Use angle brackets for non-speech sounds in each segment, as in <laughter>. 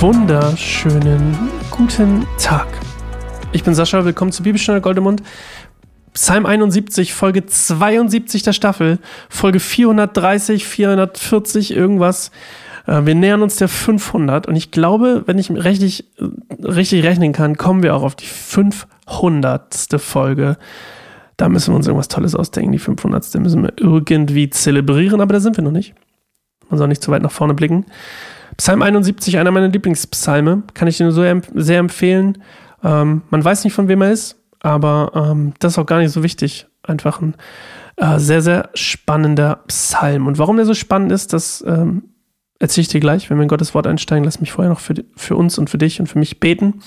wunderschönen guten Tag. Ich bin Sascha, willkommen zu Bibelstunde Goldemund. Psalm 71, Folge 72 der Staffel, Folge 430, 440, irgendwas. Äh, wir nähern uns der 500 und ich glaube, wenn ich richtig, richtig rechnen kann, kommen wir auch auf die 500. Folge. Da müssen wir uns irgendwas Tolles ausdenken. Die 500. müssen wir irgendwie zelebrieren, aber da sind wir noch nicht. Man soll nicht zu weit nach vorne blicken. Psalm 71, einer meiner Lieblingspsalme, kann ich dir nur so sehr empfehlen. Ähm, man weiß nicht, von wem er ist, aber ähm, das ist auch gar nicht so wichtig. Einfach ein äh, sehr, sehr spannender Psalm. Und warum der so spannend ist, das ähm, erzähle ich dir gleich, wenn wir in Gottes Wort einsteigen. Lass mich vorher noch für, für uns und für dich und für mich beten,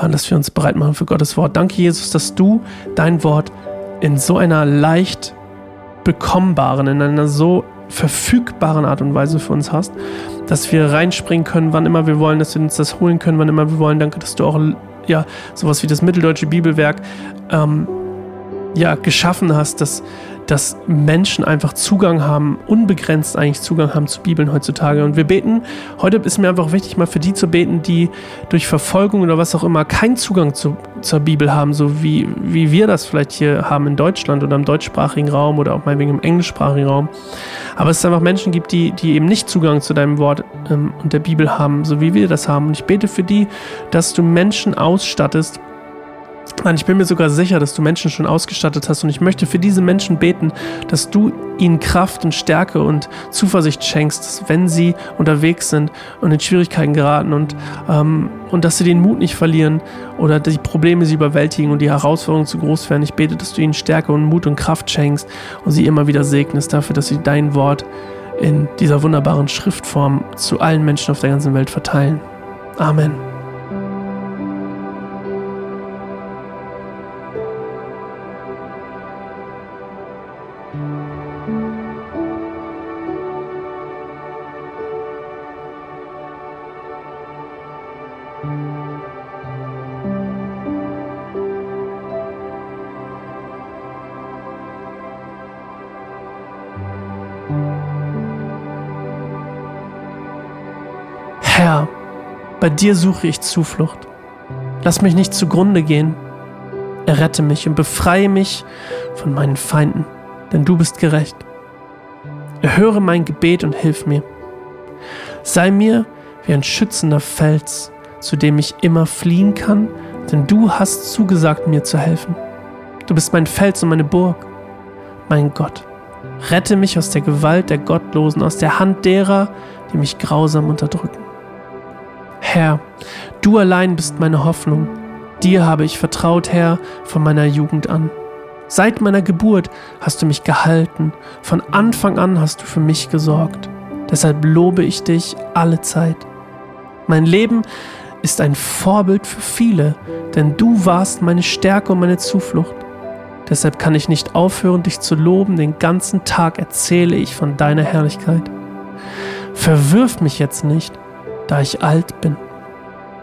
äh, dass wir uns bereit machen für Gottes Wort. Danke, Jesus, dass du dein Wort in so einer leicht bekommbaren, in einer so verfügbaren Art und Weise für uns hast, dass wir reinspringen können, wann immer wir wollen, dass wir uns das holen können, wann immer wir wollen. Danke, dass du auch ja sowas wie das mitteldeutsche Bibelwerk ähm, ja geschaffen hast, dass dass Menschen einfach Zugang haben, unbegrenzt eigentlich Zugang haben zu Bibeln heutzutage. Und wir beten, heute ist mir einfach wichtig, mal für die zu beten, die durch Verfolgung oder was auch immer keinen Zugang zu, zur Bibel haben, so wie, wie wir das vielleicht hier haben in Deutschland oder im deutschsprachigen Raum oder auch meinetwegen im englischsprachigen Raum. Aber es einfach Menschen gibt, die, die eben nicht Zugang zu deinem Wort ähm, und der Bibel haben, so wie wir das haben. Und ich bete für die, dass du Menschen ausstattest, Nein, ich bin mir sogar sicher, dass du Menschen schon ausgestattet hast und ich möchte für diese Menschen beten, dass du ihnen Kraft und Stärke und Zuversicht schenkst, wenn sie unterwegs sind und in Schwierigkeiten geraten und, ähm, und dass sie den Mut nicht verlieren oder die Probleme sie überwältigen und die Herausforderungen zu groß werden. Ich bete, dass du ihnen Stärke und Mut und Kraft schenkst und sie immer wieder segnest dafür, dass sie dein Wort in dieser wunderbaren Schriftform zu allen Menschen auf der ganzen Welt verteilen. Amen. Bei dir suche ich Zuflucht. Lass mich nicht zugrunde gehen. Errette mich und befreie mich von meinen Feinden, denn du bist gerecht. Erhöre mein Gebet und hilf mir. Sei mir wie ein schützender Fels, zu dem ich immer fliehen kann, denn du hast zugesagt, mir zu helfen. Du bist mein Fels und meine Burg. Mein Gott, rette mich aus der Gewalt der Gottlosen, aus der Hand derer, die mich grausam unterdrücken. Herr, du allein bist meine Hoffnung. Dir habe ich vertraut, Herr, von meiner Jugend an. Seit meiner Geburt hast du mich gehalten, von Anfang an hast du für mich gesorgt. Deshalb lobe ich dich alle Zeit. Mein Leben ist ein Vorbild für viele, denn du warst meine Stärke und meine Zuflucht. Deshalb kann ich nicht aufhören, dich zu loben, den ganzen Tag erzähle ich von deiner Herrlichkeit. Verwirf mich jetzt nicht, da ich alt bin.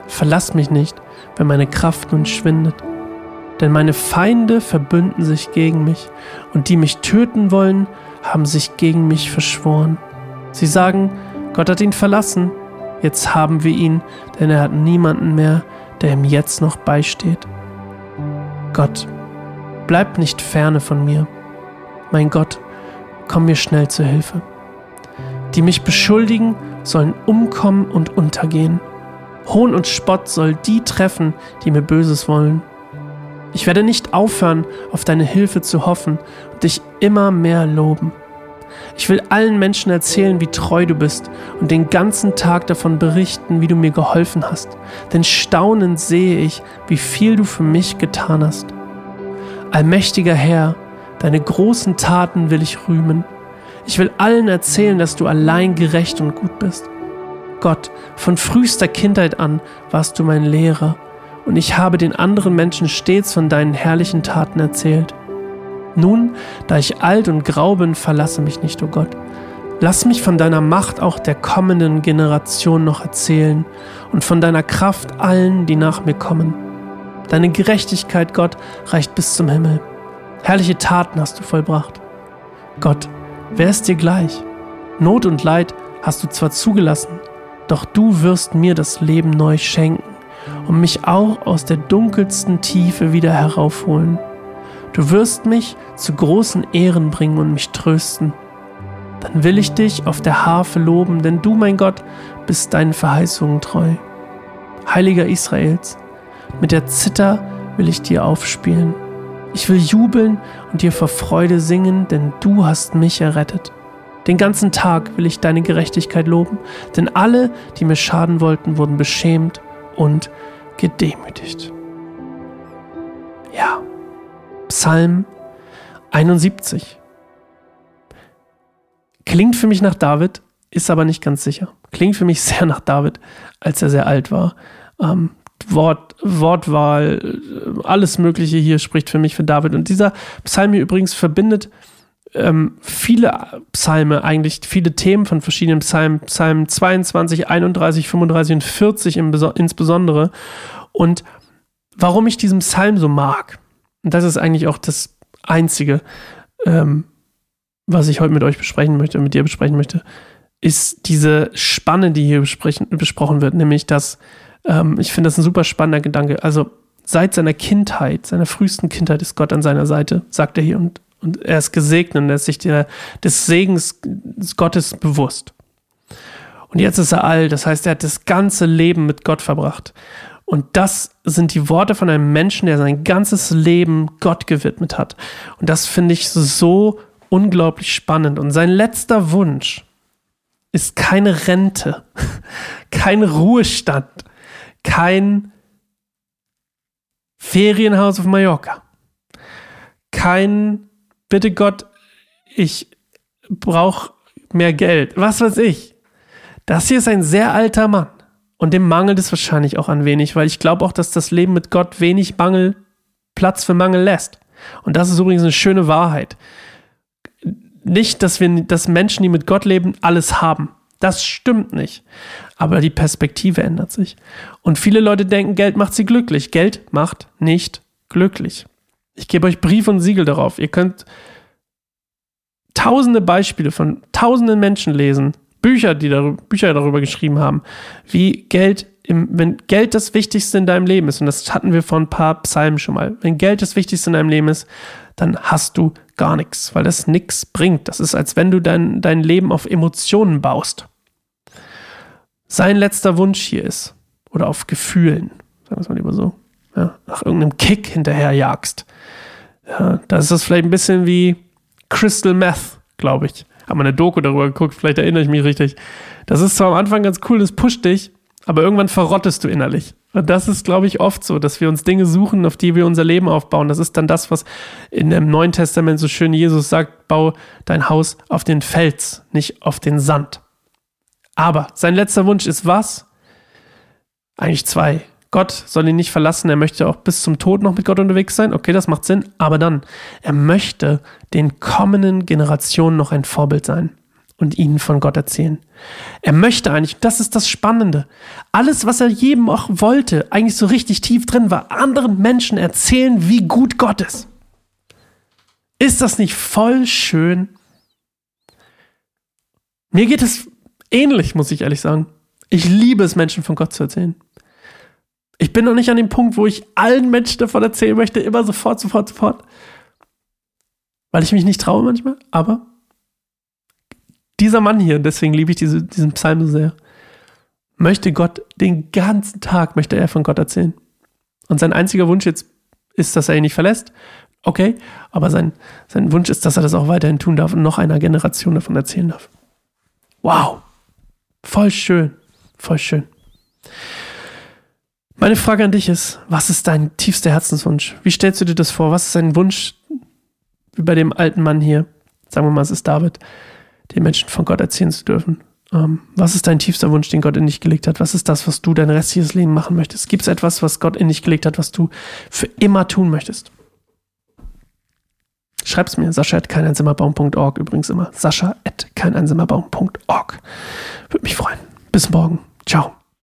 Verlass mich nicht, wenn meine Kraft nun schwindet. Denn meine Feinde verbünden sich gegen mich, und die mich töten wollen, haben sich gegen mich verschworen. Sie sagen, Gott hat ihn verlassen, jetzt haben wir ihn, denn er hat niemanden mehr, der ihm jetzt noch beisteht. Gott, bleib nicht ferne von mir. Mein Gott, komm mir schnell zu Hilfe. Die mich beschuldigen, sollen umkommen und untergehen. Hohn und Spott soll die treffen, die mir Böses wollen. Ich werde nicht aufhören, auf deine Hilfe zu hoffen und dich immer mehr loben. Ich will allen Menschen erzählen, wie treu du bist und den ganzen Tag davon berichten, wie du mir geholfen hast. Denn staunend sehe ich, wie viel du für mich getan hast. Allmächtiger Herr, deine großen Taten will ich rühmen. Ich will allen erzählen, dass du allein gerecht und gut bist. Gott, von frühester Kindheit an warst du mein Lehrer, und ich habe den anderen Menschen stets von deinen herrlichen Taten erzählt. Nun, da ich alt und grau bin, verlasse mich nicht, o oh Gott. Lass mich von deiner Macht auch der kommenden Generation noch erzählen und von deiner Kraft allen, die nach mir kommen. Deine Gerechtigkeit, Gott, reicht bis zum Himmel. Herrliche Taten hast du vollbracht. Gott, wer ist dir gleich? Not und Leid hast du zwar zugelassen, Doch du wirst mir das Leben neu schenken und mich auch aus der dunkelsten Tiefe wieder heraufholen. Du wirst mich zu großen Ehren bringen und mich trösten. Dann will ich dich auf der Harfe loben, denn du, mein Gott, bist deinen Verheißungen treu. Heiliger Israels, mit der Zither will ich dir aufspielen. Ich will jubeln und dir vor Freude singen, denn du hast mich errettet. Den ganzen Tag will ich deine Gerechtigkeit loben, denn alle, die mir schaden wollten, wurden beschämt und gedemütigt. Ja, Psalm 71. Klingt für mich nach David, ist aber nicht ganz sicher. Klingt für mich <laughs> sehr nach David, als er sehr alt war. Ähm, Wort, Wortwahl, alles Mögliche hier spricht für mich für David. Und dieser Psalm hier übrigens verbindet ähm, viele Psalme, eigentlich viele Themen von verschiedenen Psalmen, Psalm 22, 31, 35 und 40 im, insbesondere. Und warum ich diesen Psalm so mag, und das ist eigentlich auch das Einzige, ähm, was ich heute mit euch besprechen möchte, mit dir besprechen möchte, ist diese Spanne, die hier besprochen wird, nämlich dass ähm, ich finde das ein super spannender Gedanke. Also seit seiner Kindheit, seiner frühesten Kindheit ist Gott an seiner Seite, sagt er hier, und, und er ist gesegnet und er ist sich der, des Segens Gottes bewusst. Und jetzt ist er alt, das heißt, er hat das ganze Leben mit Gott verbracht. Und das sind die Worte von einem Menschen, der sein ganzes Leben Gott gewidmet hat. Und das finde ich so unglaublich spannend. Und sein letzter Wunsch ist keine Rente, <laughs> kein Ruhestand, kein Ferienhaus auf Mallorca, kein, bitte Gott, ich brauche mehr Geld, was weiß ich. Das hier ist ein sehr alter Mann und dem mangelt es wahrscheinlich auch an wenig, weil ich glaube auch, dass das Leben mit Gott wenig Mangel, Platz für Mangel lässt. Und das ist übrigens eine schöne Wahrheit. Nicht, dass wir, dass Menschen, die mit Gott leben, alles haben. Das stimmt nicht. Aber die Perspektive ändert sich. Und viele Leute denken, Geld macht sie glücklich. Geld macht nicht glücklich. Ich gebe euch Brief und Siegel darauf. Ihr könnt tausende Beispiele von tausenden Menschen lesen, Bücher, die darüber, Bücher darüber geschrieben haben, wie Geld im, wenn Geld das Wichtigste in deinem Leben ist, und das hatten wir vor ein paar Psalmen schon mal, wenn Geld das Wichtigste in deinem Leben ist, dann hast du gar nichts, weil das nichts bringt. Das ist, als wenn du dein, dein Leben auf Emotionen baust. Sein letzter Wunsch hier ist, oder auf Gefühlen, sagen wir es mal lieber so, ja, nach irgendeinem Kick hinterherjagst. Ja, da ist das vielleicht ein bisschen wie Crystal Meth, glaube ich. Haben wir eine Doku darüber geguckt, vielleicht erinnere ich mich richtig. Das ist zwar am Anfang ganz cool, das pusht dich, aber irgendwann verrottest du innerlich. Und das ist, glaube ich, oft so, dass wir uns Dinge suchen, auf die wir unser Leben aufbauen. Das ist dann das, was in dem Neuen Testament so schön Jesus sagt, bau dein Haus auf den Fels, nicht auf den Sand. Aber sein letzter Wunsch ist was? Eigentlich zwei. Gott soll ihn nicht verlassen, er möchte auch bis zum Tod noch mit Gott unterwegs sein. Okay, das macht Sinn. Aber dann, er möchte den kommenden Generationen noch ein Vorbild sein und ihnen von Gott erzählen. Er möchte eigentlich, das ist das Spannende, alles, was er jedem auch wollte, eigentlich so richtig tief drin war, anderen Menschen erzählen, wie gut Gott ist. Ist das nicht voll schön? Mir geht es ähnlich, muss ich ehrlich sagen. Ich liebe es, Menschen von Gott zu erzählen. Ich bin noch nicht an dem Punkt, wo ich allen Menschen davon erzählen möchte, immer sofort, sofort, sofort. Weil ich mich nicht traue manchmal, aber dieser Mann hier, deswegen liebe ich diese, diesen Psalm so sehr, möchte Gott den ganzen Tag, möchte er von Gott erzählen. Und sein einziger Wunsch jetzt ist, dass er ihn nicht verlässt. Okay, aber sein, sein Wunsch ist, dass er das auch weiterhin tun darf und noch einer Generation davon erzählen darf. Wow. Voll schön. Voll schön. Meine Frage an dich ist, was ist dein tiefster Herzenswunsch? Wie stellst du dir das vor? Was ist dein Wunsch wie bei dem alten Mann hier? Sagen wir mal, es ist David den Menschen von Gott erzählen zu dürfen. Ähm, was ist dein tiefster Wunsch, den Gott in dich gelegt hat? Was ist das, was du dein restliches Leben machen möchtest? Gibt es etwas, was Gott in dich gelegt hat, was du für immer tun möchtest? Schreib's mir, sascha at keineinsamerbaum.org übrigens immer. Sascha at keineinsamerbaum.org. Würde mich freuen. Bis morgen. Ciao.